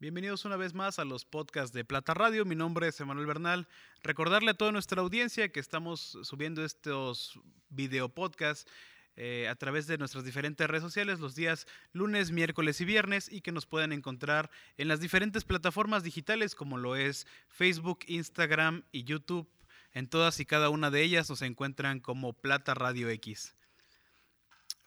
Bienvenidos una vez más a los podcasts de Plata Radio. Mi nombre es Emanuel Bernal. Recordarle a toda nuestra audiencia que estamos subiendo estos video podcasts eh, a través de nuestras diferentes redes sociales los días lunes, miércoles y viernes y que nos pueden encontrar en las diferentes plataformas digitales como lo es Facebook, Instagram y YouTube. En todas y cada una de ellas nos encuentran como Plata Radio X.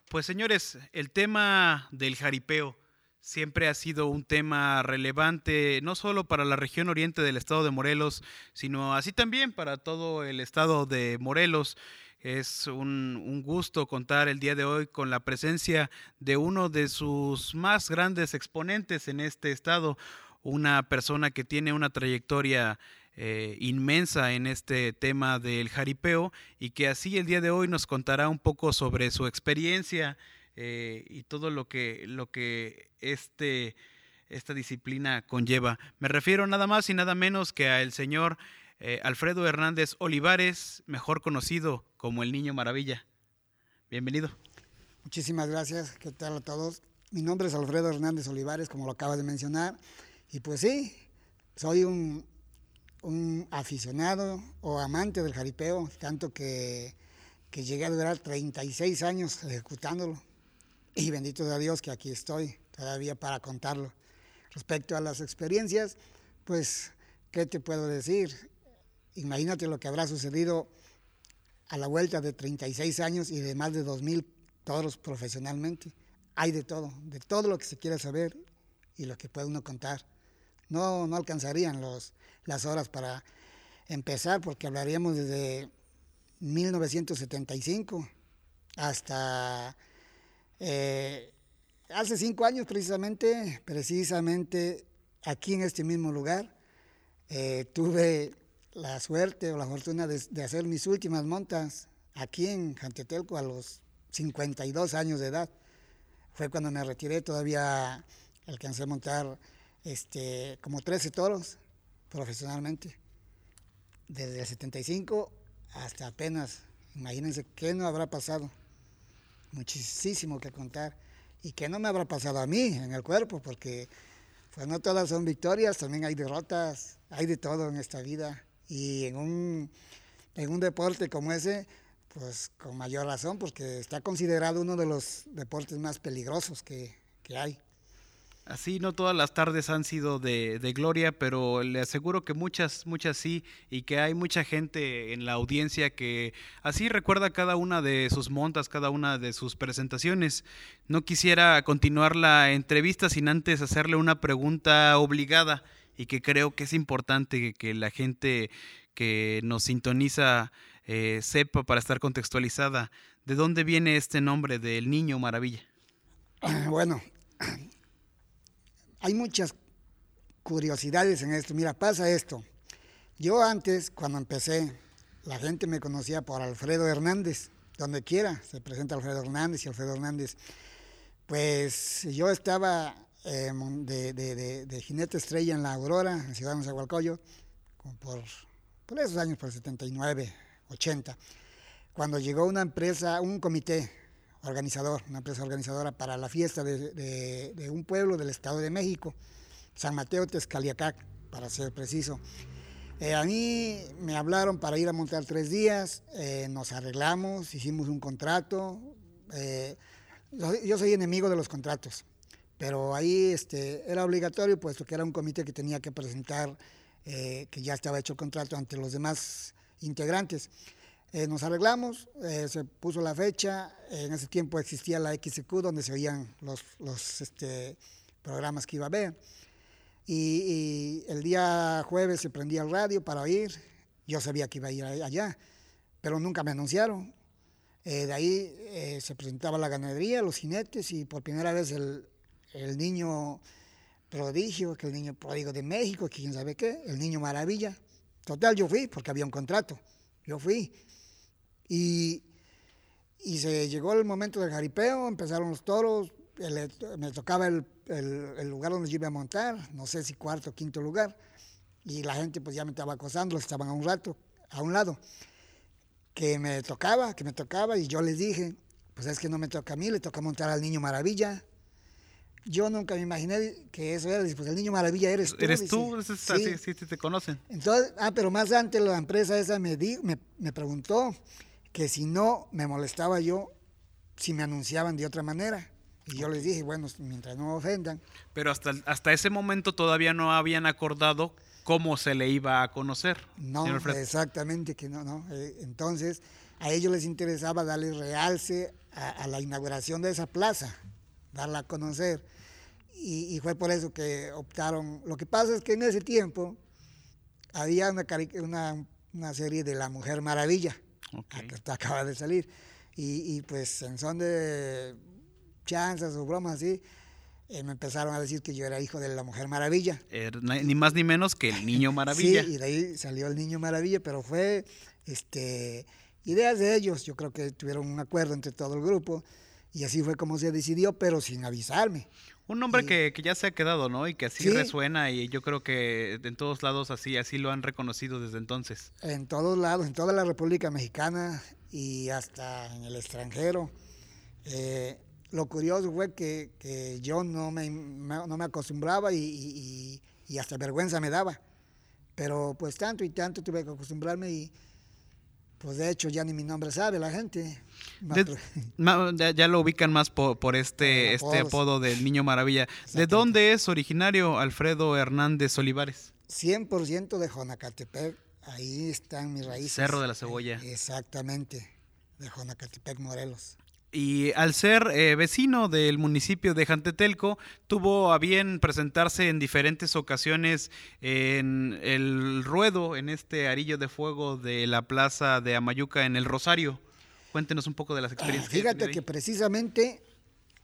Pues señores, el tema del jaripeo siempre ha sido un tema relevante, no solo para la región oriente del estado de Morelos, sino así también para todo el estado de Morelos. Es un, gusto contar el día de hoy con la presencia de uno de sus más grandes exponentes en este estado, una persona que tiene una trayectoria eh, inmensa en este tema del jaripeo y que así el día de hoy nos contará un poco sobre su experiencia eh, y todo lo que, lo que este, esta disciplina conlleva. Me refiero nada más y nada menos que al señor eh, Alfredo Hernández Olivares, mejor conocido como el Niño Maravilla. Bienvenido. Muchísimas gracias. ¿Qué tal a todos? Mi nombre es Alfredo Hernández Olivares, como lo acabas de mencionar. Y pues sí, soy un, un aficionado o amante del jaripeo, tanto que, que llegué a durar 36 años ejecutándolo. Y bendito sea Dios que aquí estoy todavía para contarlo. Respecto a las experiencias, pues, ¿qué te puedo decir? Imagínate lo que habrá sucedido a la vuelta de 36 años y de más de 2.000 toros profesionalmente. Hay de todo, de todo lo que se quiera saber y lo que puede uno contar. No, no alcanzarían los, las horas para empezar porque hablaríamos desde 1975 hasta eh, hace cinco años precisamente, precisamente aquí en este mismo lugar, eh, tuve la suerte o la fortuna de, hacer mis últimas montas aquí en Jantetelco a los 52 años de edad. Fue cuando me retiré, todavía alcancé a montar este, como 13 toros profesionalmente. Desde el 75 hasta apenas, imagínense qué no habrá pasado muchísimo que contar y que no me habrá pasado a mí en el cuerpo, porque pues no todas son victorias, también hay derrotas, hay de todo en esta vida. Y en un, en un deporte como ese, pues con mayor razón, porque está considerado uno de los deportes más peligrosos que, que hay. Así no todas las tardes han sido de, gloria, pero le aseguro que muchas, muchas sí, y que hay mucha gente en la audiencia que así recuerda cada una de sus montas, cada una de sus presentaciones. No quisiera continuar la entrevista sin antes hacerle una pregunta obligada y que creo que es importante que la gente que nos sintoniza eh, sepa para estar contextualizada. ¿De dónde viene este nombre del Niño Maravilla? Bueno, hay muchas curiosidades en esto. Mira, pasa esto. Yo antes, cuando empecé, la gente me conocía por Alfredo Hernández, donde quiera se presenta Alfredo Hernández y Alfredo Hernández. Pues yo estaba em, de, jinete estrella en la Aurora, en Ciudad de Zagualcoyo, por, por esos años, por el 79, 80, cuando llegó una empresa, un comité organizador, una empresa organizadora para la fiesta de, un pueblo del Estado de México, San Mateo Tezcaliacac, para ser preciso. Eh, a mí me hablaron para ir a montar tres días, eh, nos arreglamos, hicimos un contrato. Eh, yo, soy enemigo de los contratos, pero ahí este, era obligatorio, puesto que era un comité que tenía que presentar que ya estaba hecho el contrato ante los demás integrantes. Eh, nos arreglamos, eh, se puso la fecha, en ese tiempo existía la XQ donde se oían los, los este, programas que iba a ver. Y, el día jueves se prendía el radio para oír, yo sabía que iba a ir allá, pero nunca me anunciaron. Eh, de ahí se presentaba la ganadería, los jinetes y por primera vez el, el niño prodigio, que el niño pródigo de México, que quién sabe qué, el niño maravilla. Total, yo fui porque había un contrato. Yo fui. Y, y se llegó el momento del jaripeo, empezaron los toros, me tocaba el, el, lugar donde yo iba a montar, no sé si cuarto o quinto lugar, y la gente pues ya me estaba acosando, estaban a un rato, a un lado, que me tocaba, que me tocaba, y yo les dije, pues es que no me toca a mí, le toca montar al niño maravilla. yo nunca me imaginé que eso era, pues el niño maravilla eres tú. Eres tú, sí. sí, sí, te conocen. Entonces, ah, pero más antes la empresa esa me, di, me, me preguntó que si no me molestaba yo, si me anunciaban de otra manera. Y yo les dije, bueno, mientras no me ofendan. Pero hasta, hasta ese momento todavía no habían acordado cómo se le iba a conocer. No, exactamente que no, no. Eh, entonces, a ellos les interesaba darle realce a, la inauguración de esa plaza, darla a conocer. Y, fue por eso que optaron. Lo que pasa es que en ese tiempo había una, una, una serie de La Mujer Maravilla, que acaba de salir. Y, y, pues en son de chanzas o bromas así, eh, me empezaron a decir que yo era hijo de la Mujer Maravilla. ni más ni menos que el Niño Maravilla. sí, y de ahí salió el Niño Maravilla, pero fue este, ideas de ellos. Yo creo que tuvieron un acuerdo entre todo el grupo y así fue como se decidió, pero sin avisarme. Un nombre que, ya se ha quedado, ¿no? Y que así resuena y yo creo que en todos lados así, así lo han reconocido desde entonces. En todos lados, en toda la República Mexicana y hasta en el extranjero. Eh, lo curioso fue que, yo no me, no me acostumbraba y, hasta vergüenza me daba. Pero pues tanto y tanto tuve que acostumbrarme y pues de hecho ya ni mi nombre sabe la gente. ya, lo ubican más por, este, este apodo del Niño Maravilla. ¿De dónde es originario Alfredo Hernández Olivares? 100% de Jonacatepec. Ahí están mis raíces. Cerro de la Cebolla. Exactamente, de Jonacatepec, Morelos. Y al ser eh, vecino del municipio de Jantetelco, tuvo a bien presentarse en diferentes ocasiones en el ruedo, en este arillo de fuego de la plaza de Amayuca en el Rosario. Cuéntenos un poco de las experiencias. fíjate que, precisamente,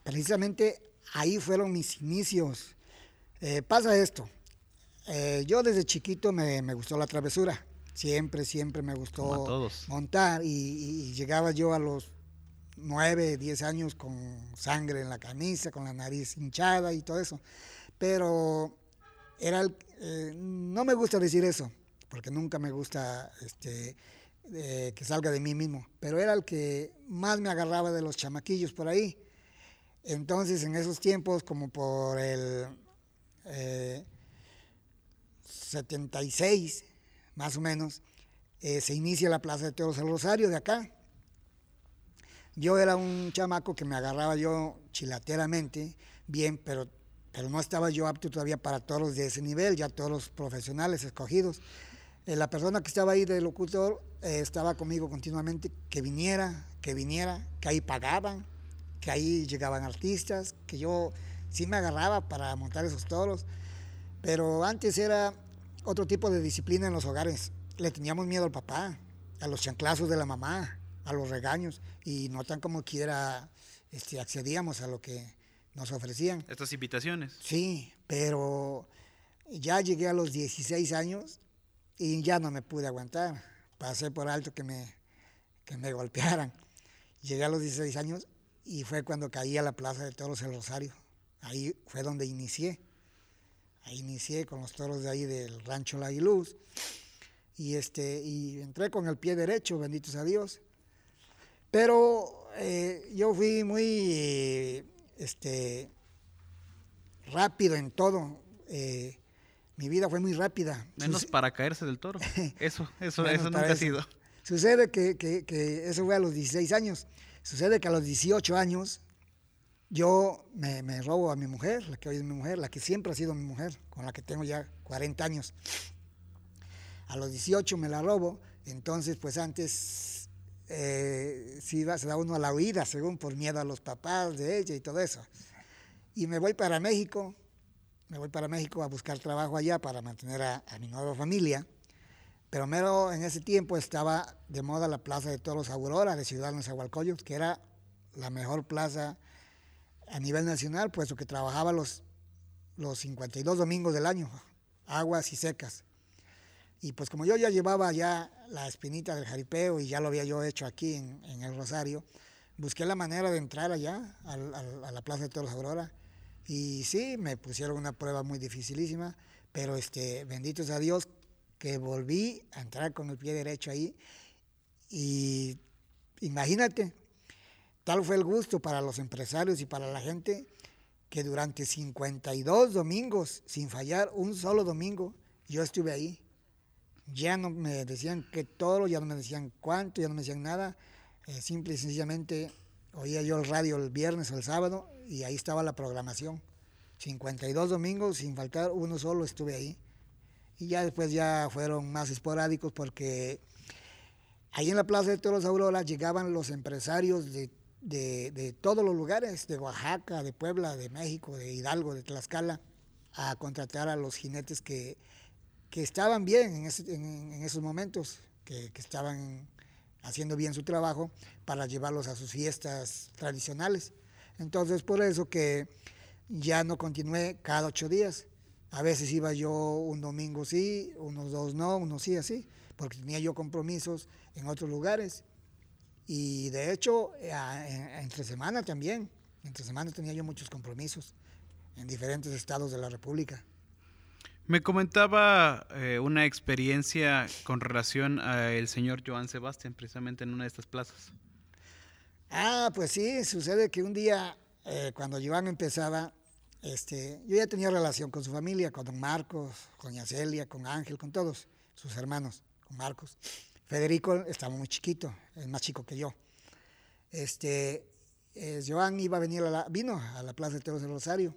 precisamente ahí fueron mis inicios. Eh, pasa esto. Eh, yo desde chiquito me, gustó la travesura. Siempre, siempre me gustó montar y llegaba yo a los nueve, diez años con sangre en la camisa, con la nariz hinchada y todo eso. Pero era eh, no me gusta decir eso, porque nunca me gusta este, que salga de mí mismo, pero era el que más me agarraba de los chamaquillos por ahí. Entonces, en esos tiempos, como por el 76, eh, más o menos, eh, se inicia la Plaza de Toros del Rosario de acá yo era un chamaco que me agarraba yo chilateramente, bien, pero, pero no estaba yo apto todavía para toros de ese nivel, ya todos los profesionales escogidos. Eh, la persona que estaba ahí de locutor eh, estaba conmigo continuamente, que viniera, que viniera, que ahí pagaban, que ahí llegaban artistas, que yo sí me agarraba para montar esos toros, pero antes era otro tipo de disciplina en los hogares. Le teníamos miedo al papá, a los chanclazos de la mamá, a los regaños y no tan como quiera este, accedíamos a lo que nos ofrecían. Estas invitaciones. Sí, pero ya llegué a los 16 años y ya no me pude aguantar. Pasé por alto que me, que me golpearan. Llegué a los 16 años y fue cuando caí a la Plaza de Toros el Rosario. Ahí fue donde inicié. Ahí inicié con los toros de ahí del rancho La Luz. Y, este, y entré con el pie derecho, benditos a Dios. Pero eh, yo fui muy este, rápido en todo. Eh, mi vida fue muy rápida. Menos para caerse del toro. Eso, eso, eso nunca ha sido. Sucede que, que, eso fue a los 16 años. Sucede que a los 18 años yo me, me, robo a mi mujer, la que hoy es mi mujer, la que siempre ha sido mi mujer, con la que tengo ya 40 años. A los 18 me la robo, entonces pues antes eh, si se da uno a la huida, según por miedo a los papás de ella y todo eso. Y me voy para México, me voy para México a buscar trabajo allá para mantener a, mi nueva familia. Pero mero en ese tiempo estaba de moda la Plaza de Toros Aurora de Ciudad Nezahualcóyotl, que era la mejor plaza a nivel nacional, puesto que trabajaba los, los 52 domingos del año, aguas y secas. Y pues como yo ya llevaba ya la espinita del jaripeo y ya lo había yo hecho aquí en, el Rosario, busqué la manera de entrar allá a, la Plaza de Toros Aurora. Y sí, me pusieron una prueba muy dificilísima, pero este, bendito sea Dios que volví a entrar con el pie derecho ahí. Y imagínate, tal fue el gusto para los empresarios y para la gente que durante 52 domingos, sin fallar un solo domingo, yo estuve ahí. Ya no me decían qué todo, ya no me decían cuánto, ya no me decían nada. Eh, simple y sencillamente oía yo el radio el viernes o el sábado y ahí estaba la programación. 52 domingos, sin faltar uno solo, estuve ahí. Y ya después ya fueron más esporádicos porque ahí en la Plaza de Toros Aurora llegaban los empresarios de, de, todos los lugares, de Oaxaca, de Puebla, de México, de Hidalgo, de Tlaxcala, a contratar a los jinetes que, que estaban bien en, en, esos momentos, que, que estaban haciendo bien su trabajo para llevarlos a sus fiestas tradicionales. Entonces, por eso que ya no continué cada ocho días. A veces iba yo un domingo sí, unos dos no, unos sí así, porque tenía yo compromisos en otros lugares. Y de hecho, entre semana también, entre semana tenía yo muchos compromisos en diferentes estados de la República. Me comentaba eh, una experiencia con relación al señor Joan Sebastián, precisamente en una de estas plazas. Ah, pues sí, sucede que un día, eh, cuando Joan empezaba, este, yo ya tenía relación con su familia, con don Marcos, con Yacelia, con Ángel, con todos sus hermanos, con Marcos. Federico estaba muy chiquito, es más chico que yo. Este, eh, Joan iba a venir a la, vino a la Plaza de Toros del Rosario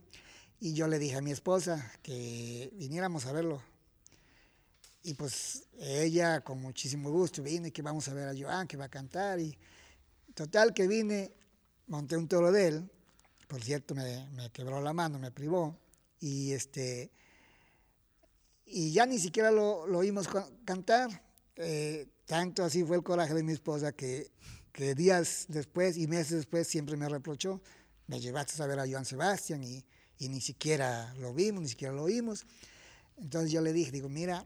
y yo le dije a mi esposa que viniéramos a verlo. Y pues ella con muchísimo gusto vino y que vamos a ver a Joan, que va a cantar. Y total que vine, monté un toro de él. Por cierto, me, quebró la mano, me privó. Y este y ya ni siquiera lo, oímos cantar. Eh, tanto así fue el coraje de mi esposa que, que días después y meses después siempre me reprochó. Me llevaste a ver a Joan Sebastián y y ni siquiera lo vimos, ni siquiera lo oímos. Entonces yo le dije, digo, mira,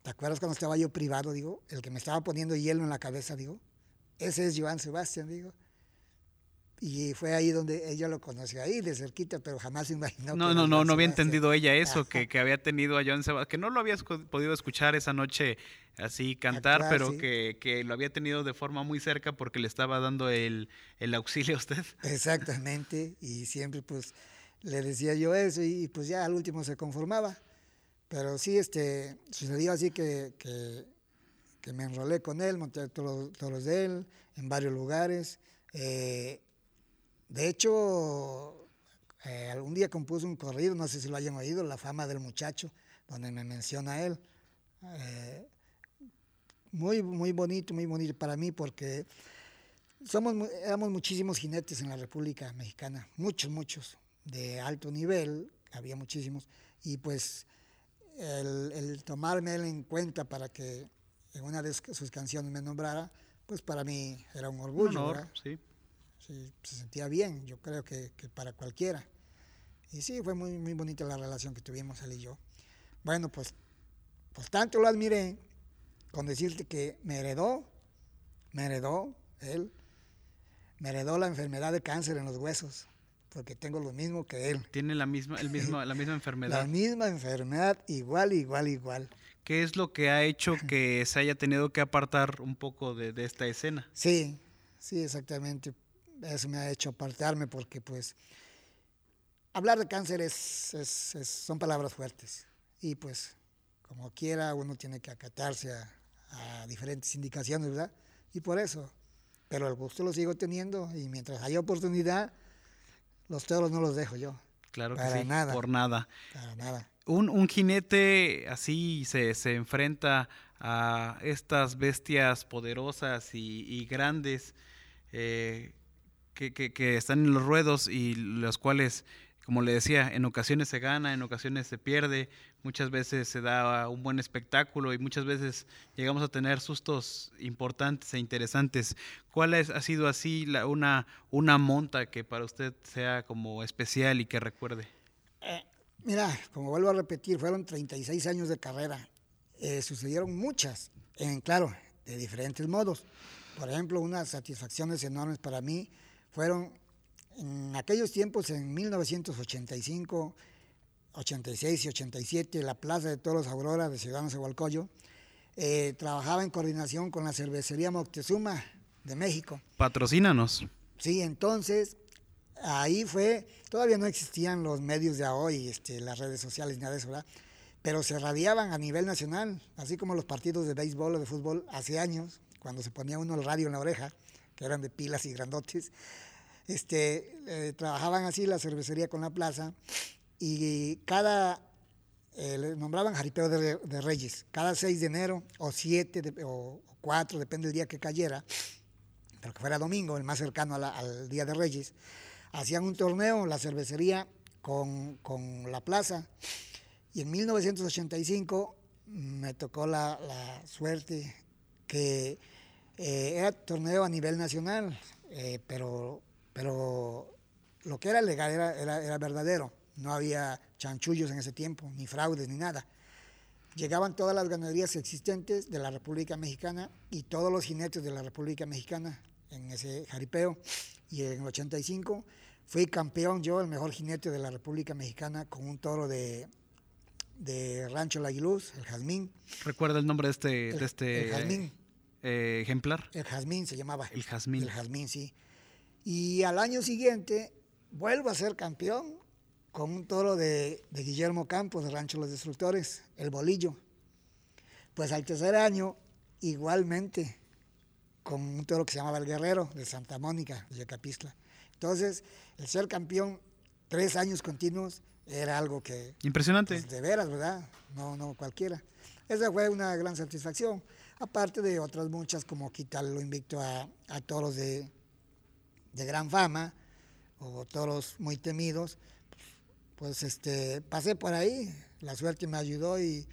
¿te acuerdas cuando estaba yo privado? Digo, el que me estaba poniendo hielo en la cabeza, digo, ese es Joan Sebastián, digo. Y fue ahí donde ella lo conoció, ahí de cerquita, pero jamás se imaginó. No, no, no, no había entendido ella eso, que, que, había tenido a Joan Sebastián, que no lo habías podido escuchar esa noche así cantar, pero que, que, lo había tenido de forma muy cerca porque le estaba dando el, el auxilio a usted. Exactamente, y siempre pues le decía yo eso y, pues ya al último se conformaba. Pero sí, este, sucedió así que, que, me enrolé con él, monté todos, los de él en varios lugares. Eh, de hecho, eh, algún día compuso un corrido, no sé si lo hayan oído, La fama del muchacho, donde me menciona él. Eh, muy, muy bonito, muy bonito para mí porque somos, éramos muchísimos jinetes en la República Mexicana, muchos, muchos de alto nivel, había muchísimos, y pues el, tomarme él en cuenta para que en una de sus canciones me nombrara, pues para mí era un orgullo. sí. Se sentía bien, yo creo que, para cualquiera. Y sí, fue muy, muy bonita la relación que tuvimos él y yo. Bueno, pues, pues tanto lo admiré con decirte que me heredó, me heredó él, me heredó la enfermedad de cáncer en los huesos porque tengo lo mismo que él. Tiene la misma, el mismo, la misma enfermedad. La misma enfermedad, igual, igual, igual. ¿Qué es lo que ha hecho que se haya tenido que apartar un poco de, esta escena? Sí, sí, exactamente. Eso me ha hecho apartarme porque pues hablar de cáncer es, es, son palabras fuertes y pues como quiera uno tiene que acatarse a, a diferentes indicaciones, ¿verdad? Y por eso, pero el gusto lo sigo teniendo y mientras haya oportunidad, los toros no los dejo yo. Claro que sí, nada. por nada. Para nada. Un, un jinete así se, se, enfrenta a estas bestias poderosas y, y grandes eh, que, que, que, están en los ruedos y los cuales como le decía, en ocasiones se gana, en ocasiones se pierde, muchas veces se da un buen espectáculo y muchas veces llegamos a tener sustos importantes e interesantes. ¿Cuál es, ha sido así la, una, una monta que para usted sea como especial y que recuerde? Eh, mira, como vuelvo a repetir, fueron 36 años de carrera. Eh, sucedieron muchas, en, claro, de diferentes modos. Por ejemplo, unas satisfacciones enormes para mí fueron en aquellos tiempos, en 1985, 86 y 87, la Plaza de Toros Aurora de Ciudad Nezahualcóyotl, eh, trabajaba en coordinación con la cervecería Moctezuma de México. Patrocínanos. Sí, entonces ahí fue, todavía no existían los medios de hoy, este, las redes sociales, nada de eso, ¿verdad? Pero se radiaban a nivel nacional, así como los partidos de béisbol o de fútbol hace años, cuando se ponía uno el radio en la oreja, que eran de pilas y grandotes, este, eh, trabajaban así la cervecería con la plaza y cada, eh, le nombraban jaripeo de, de, Reyes, cada 6 de enero o 7 o 4, depende del día que cayera, pero que fuera domingo, el más cercano al Día de Reyes, hacían un torneo, la cervecería con, con la plaza. Y en 1985 me tocó la, la suerte que eh, era torneo a nivel nacional, eh, pero, pero lo que era legal era, era, era, verdadero. No había chanchullos en ese tiempo, ni fraudes, ni nada. Llegaban todas las ganaderías existentes de la República Mexicana y todos los jinetes de la República Mexicana en ese jaripeo. Y en el 85 fui campeón yo, el mejor jinete de la República Mexicana, con un toro de, de Rancho La Aguiluz, el Jazmín. ¿Recuerda el nombre de este, el, de este el Jazmín. Eh, ejemplar? El Jazmín se llamaba. El Jazmín. El Jazmín, sí. Y al año siguiente vuelvo a ser campeón con un toro de, de Guillermo Campos, de Rancho Los Destructores, el Bolillo. Pues al tercer año, igualmente, con un toro que se llamaba El Guerrero, de Santa Mónica, de Yacapistla. Entonces, el ser campeón tres años continuos era algo que... Impresionante. Pues, de veras, ¿verdad? No, no cualquiera. Esa fue una gran satisfacción. Aparte de otras muchas, como quitarle lo invicto a, a toros de, de, gran fama o toros muy temidos. Pues este, pasé por ahí, la suerte me ayudó y,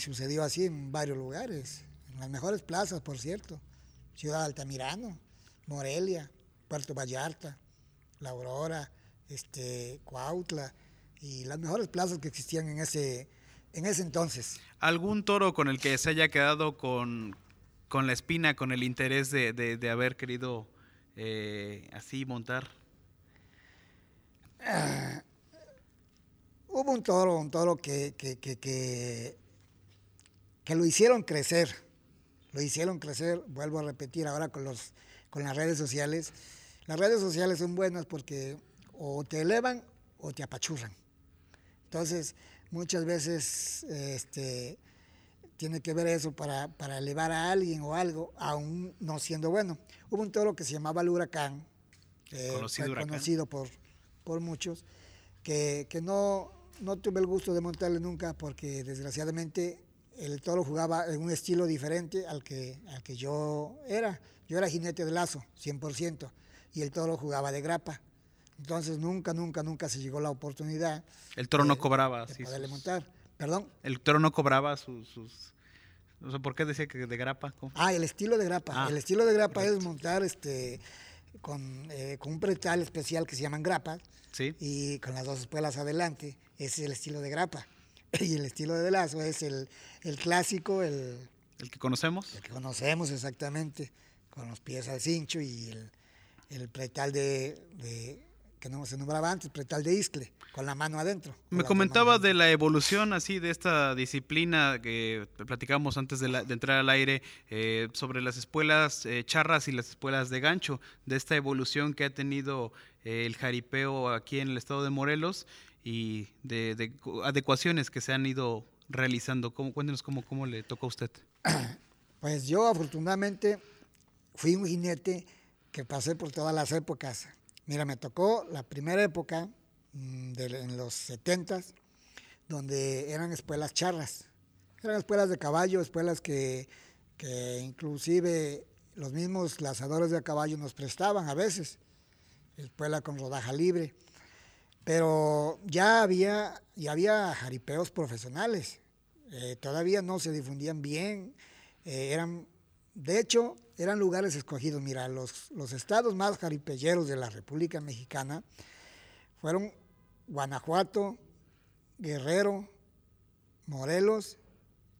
sucedió así en varios lugares, en las mejores plazas, por cierto. Ciudad Altamirano, Morelia, Puerto Vallarta, La Aurora, este, Cuautla y las mejores plazas que existían en ese, en ese entonces. ¿Algún toro con el que se haya quedado con, con la espina, con el interés de, de haber querido eh, así montar? Uh, hubo un toro, un toro que, que, que, que, que lo hicieron crecer, lo hicieron crecer, vuelvo a repetir ahora con, los, con las redes sociales. Las redes sociales son buenas porque o te elevan o te apachurran. Entonces, muchas veces este, tiene que ver eso para, para, elevar a alguien o algo, aún no siendo bueno. Hubo un toro que se llamaba el huracán, eh, conocido, fue huracán. conocido por, por muchos, que, que no, no tuve el gusto de montarle nunca porque desgraciadamente el toro jugaba en un estilo diferente al que, al que yo era. Yo era jinete de lazo, 100%, y el toro jugaba de grapa. Entonces nunca, nunca, nunca se llegó la oportunidad. El toro de, no cobraba. De sí, poderle sus, montar. ¿Perdón? El toro no cobraba sus... sus no sé por qué decía que de grapa. ¿cómo? Ah, el estilo de grapa. Ah, el estilo de grapa correcto. es montar este con, eh, con, un pretal especial que se llaman grapas sí. y con las dos espuelas adelante. Ese es el estilo de grapa. Y el estilo de lazo es el, el clásico, el, el que conocemos. El que conocemos exactamente, con los pies al cincho y el, el pretal de, de, que no se nombraba antes, pretal de iscle, con la mano adentro. Me comentaba de la evolución así de esta disciplina que platicamos antes de, la, de entrar al aire eh, sobre las espuelas eh, charras y las espuelas de gancho, de esta evolución que ha tenido eh, el jaripeo aquí en el estado de Morelos y de, de adecuaciones que se han ido realizando. ¿Cómo, cuéntenos cómo, cómo le tocó a usted. Pues yo afortunadamente fui un jinete que pasé por todas las épocas. Mira, me tocó la primera época de, en los 70 donde eran espuelas charras. Eran espuelas de caballo, espuelas que, que inclusive los mismos lazadores de caballo nos prestaban a veces. Espuela con rodaja libre. Pero ya había, ya había jaripeos profesionales. Eh, todavía no se difundían bien. Eh, eran, de hecho, eran lugares escogidos. Mira, los, los estados más jaripeyeros de la República Mexicana fueron Guanajuato, Guerrero, Morelos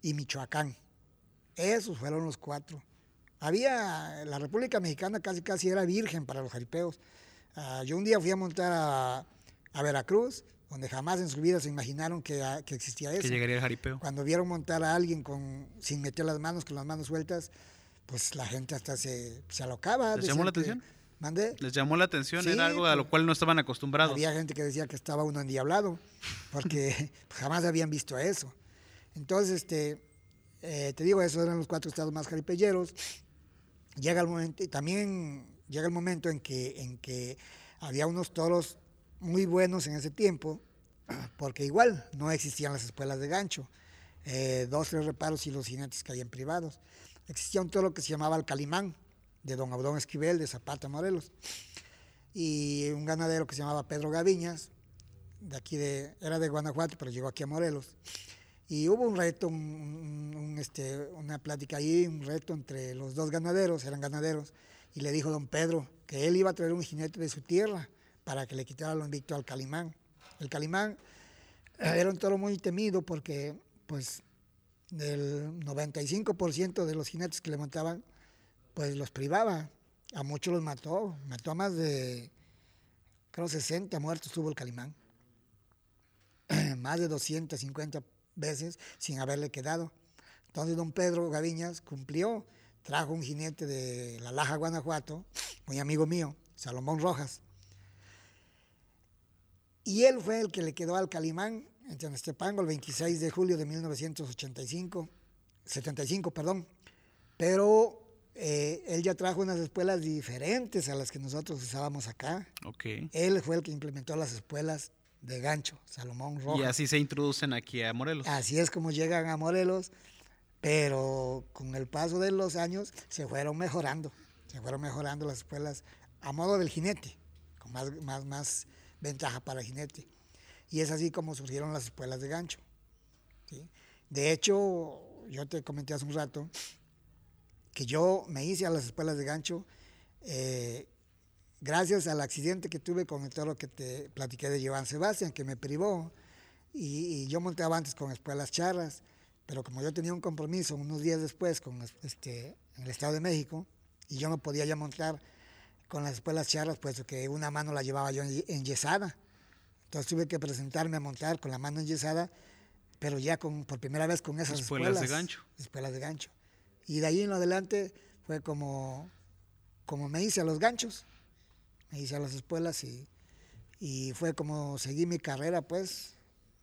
y Michoacán. Esos fueron los cuatro. Había, la República Mexicana casi casi era virgen para los jaripeos. Uh, yo un día fui a montar a, a, Veracruz, donde jamás en su vida se imaginaron que, a, que existía eso. Que llegaría el jaripeo. Cuando vieron montar a alguien con, sin meter las manos, con las manos sueltas, pues la gente hasta se, se alocaba. ¿Les llamó la atención? ¿Mandé? Les llamó la atención, Sí, era algo a lo pues, cual no estaban acostumbrados. Había gente que decía que estaba uno endiablado, porque jamás habían visto eso. Entonces, este, eh, te digo, esos eran los cuatro estados más jaripelleros. Llega el momento, y también llega el momento en que, en que había unos toros muy buenos en ese tiempo, porque igual no existían las escuelas de gancho. Eh, dos, tres reparos y los jinetes caían privados. Existía un toro que se llamaba el Calimán, de don Abdón Esquivel, de Zapata, Morelos y un ganadero que se llamaba Pedro Gaviñas, de aquí de, era de Guanajuato, pero llegó aquí a Morelos. Y hubo un reto, este, una plática ahí, un reto entre los dos ganaderos, eran ganaderos, y le dijo don Pedro que él iba a traer un jinete de su tierra para que le quitara lo invicto al Calimán. El Calimán eh, era un toro muy temido porque, pues, del 95% de los jinetes que le montaban, pues los privaba. A muchos los mató. Mató a más de, creo, 60 muertos tuvo el Calimán. más de 250 veces sin haberle quedado. Entonces don Pedro Gaviñas cumplió, trajo un jinete de La Laja, Guanajuato, muy amigo mío, Salomón Rojas. Y él fue el que le quedó al Calimán en Tepango el 26 de julio de 1985, 75, perdón. Pero eh, él ya trajo unas espuelas diferentes a las que nosotros usábamos acá. Ok. Él fue el que implementó las espuelas de gancho, Salomón Rojas. Y así se introducen aquí a Morelos. Así es como llegan a Morelos, pero con el paso de los años se fueron mejorando, se fueron mejorando las espuelas a modo del jinete, con más, más, más ventaja para el jinete. Y es así como surgieron las espuelas de gancho. De hecho, yo te comenté hace un rato que yo me hice a las espuelas de gancho eh, gracias al accidente que tuve con el toro que te platiqué de Joan Sebastián, que me privó. Y, yo montaba antes con espuelas charras, pero como yo tenía un compromiso unos días después con este, en el Estado de México, y yo no podía ya montar con las espuelas charras, puesto que una mano la llevaba yo en- enyesada. Entonces tuve que presentarme a montar con la mano enyesada, pero ya con, por primera vez con esas Espuelas espuelas. de gancho. Espuelas de gancho. Y de ahí en adelante fue como, como me hice a los ganchos, me hice a las espuelas y, y fue como seguí mi carrera, pues,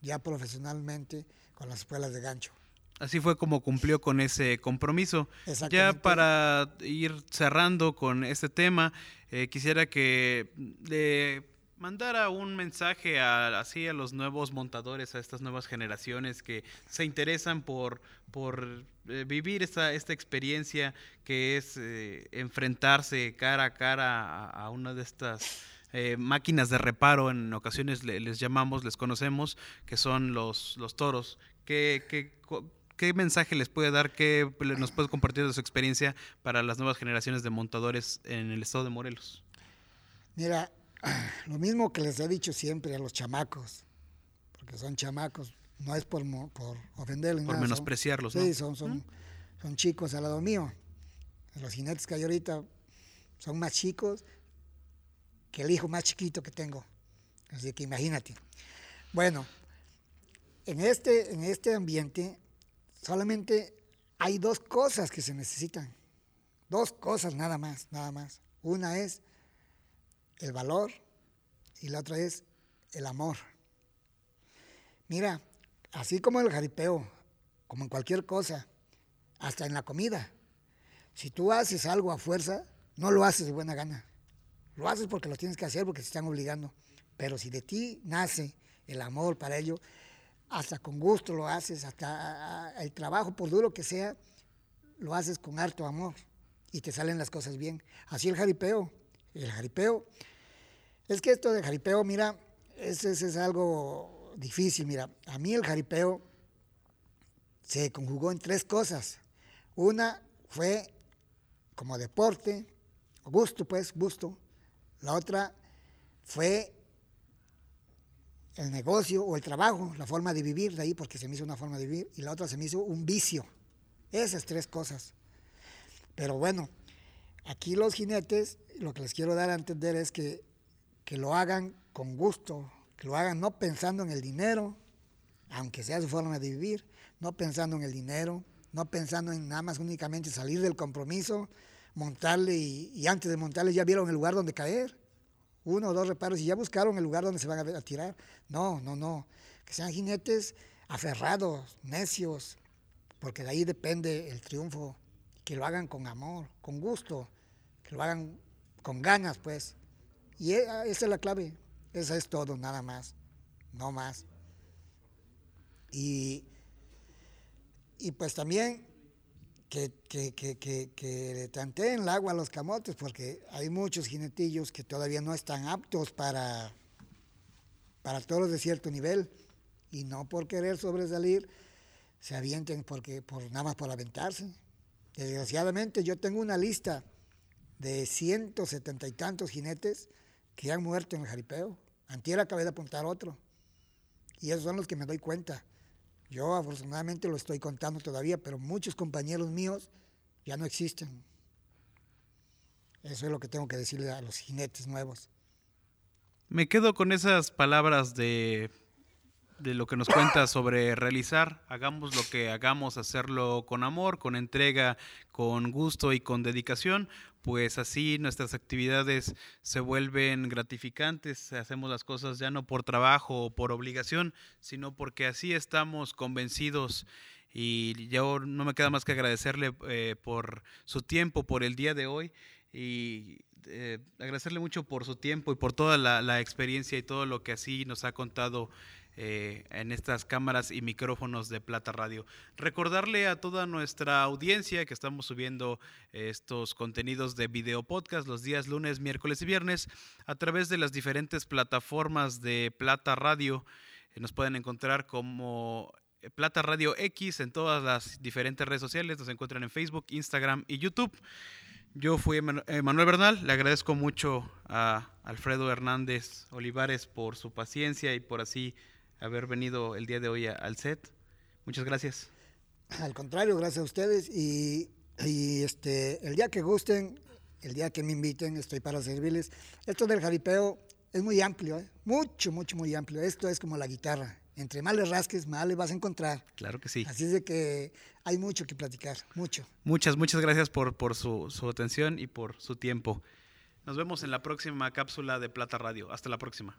ya profesionalmente con las espuelas de gancho. Así fue como cumplió con ese compromiso. Ya para ir cerrando con este tema, eh, quisiera que le mandara un mensaje a, así a los nuevos montadores, a estas nuevas generaciones que se interesan por, por eh, vivir esta, esta experiencia que es eh, enfrentarse cara a cara a, una de estas eh, máquinas de reparo, en ocasiones le- les llamamos, les conocemos, que son los, los toros. ¿Qué, qué, qué mensaje les puede dar? ¿Qué nos puede compartir de su experiencia para las nuevas generaciones de montadores en el estado de Morelos? Mira, lo mismo que les he dicho siempre a los chamacos, porque son chamacos, no es por, por ofenderles. Por nada, son- menospreciarlos, ¿no? Sí, son, son, son chicos al lado mío. Los jinetes que hay ahorita son más chicos que el hijo más chiquito que tengo. Así que imagínate. Bueno, en este, en este ambiente solamente hay dos cosas que se necesitan. Dos cosas nada más, nada más. Una es el valor y la otra es el amor. Mira, así como el jaripeo, como en cualquier cosa, hasta en la comida, si tú haces algo a fuerza, no lo haces de buena gana. Lo haces porque lo tienes que hacer, porque te están obligando. Pero si de ti nace el amor para ello, hasta con gusto lo haces, hasta el trabajo, por duro que sea, lo haces con harto amor y te salen las cosas bien. Así el jaripeo. El jaripeo, es que esto de jaripeo, mira, es, es, es algo difícil. Mira, a mí el jaripeo se conjugó en tres cosas. Una fue como deporte, gusto, pues, gusto. La otra fue el negocio o el trabajo, la forma de vivir de ahí, porque se me hizo una forma de vivir. Y la otra se me hizo un vicio. Esas tres cosas. Pero bueno, aquí los jinetes, lo que les quiero dar a entender es que, que lo hagan con gusto, que lo hagan no pensando en el dinero, aunque sea su forma de vivir, no pensando en el dinero, no pensando en nada más únicamente salir del compromiso, montarle y, antes de montarle ya vieron el lugar donde caer. Uno o dos reparos y ya buscaron el lugar donde se van a, a tirar. No, no, no. Que sean jinetes aferrados, necios, porque de ahí depende el triunfo. Que lo hagan con amor, con gusto, que lo hagan con ganas, pues. Y e, esa es la clave. Esa es todo, nada más. No más. Y, y pues también que, que, que, que, le tanteen el agua a los camotes, porque hay muchos jinetillos que todavía no están aptos para, para toros de cierto nivel, y no por querer sobresalir, se avienten porque, por, nada más por aventarse. Desgraciadamente yo tengo una lista de ciento setenta y tantos jinetes que han muerto en el jaripeo. Antier acabé de apuntar otro. Y esos son los que me doy cuenta. Yo afortunadamente lo estoy contando todavía, pero muchos compañeros míos ya no existen. Eso es lo que tengo que decirle a los jinetes nuevos. Me quedo con esas palabras de, de lo que nos cuenta sobre realizar. Hagamos lo que hagamos, hacerlo con amor, con entrega, con gusto y con dedicación, pues así nuestras actividades se vuelven gratificantes, hacemos las cosas ya no por trabajo o por obligación, sino porque así estamos convencidos. Y yo no me queda más que agradecerle eh, por su tiempo, por el día de hoy y eh, agradecerle mucho por su tiempo y por toda la, la experiencia y todo lo que así nos ha contado eh, en estas cámaras y micrófonos de Plata Radio. Recordarle a toda nuestra audiencia que estamos subiendo estos contenidos de video podcast los días lunes, miércoles y viernes a través de las diferentes plataformas de Plata Radio. Eh, nos pueden encontrar como eh, Plata Radio X en todas las diferentes redes sociales. Nos encuentran en Facebook, Instagram y YouTube. Yo fui Manuel Bernal, le agradezco mucho a Alfredo Hernández Olivares por su paciencia y por así haber venido el día de hoy al set. Muchas gracias. Al contrario, gracias a ustedes y, este, el día que gusten, el día que me inviten, estoy para servirles. Esto del jaripeo es muy amplio, ¿eh? mucho, mucho, muy amplio. Esto es como la guitarra. Entre más le rasques, más le vas a encontrar. Claro que sí. Así es de que hay mucho que platicar, mucho. Muchas, muchas gracias por, por su, su atención y por su tiempo. Nos vemos en la próxima cápsula de Plata Radio. Hasta la próxima.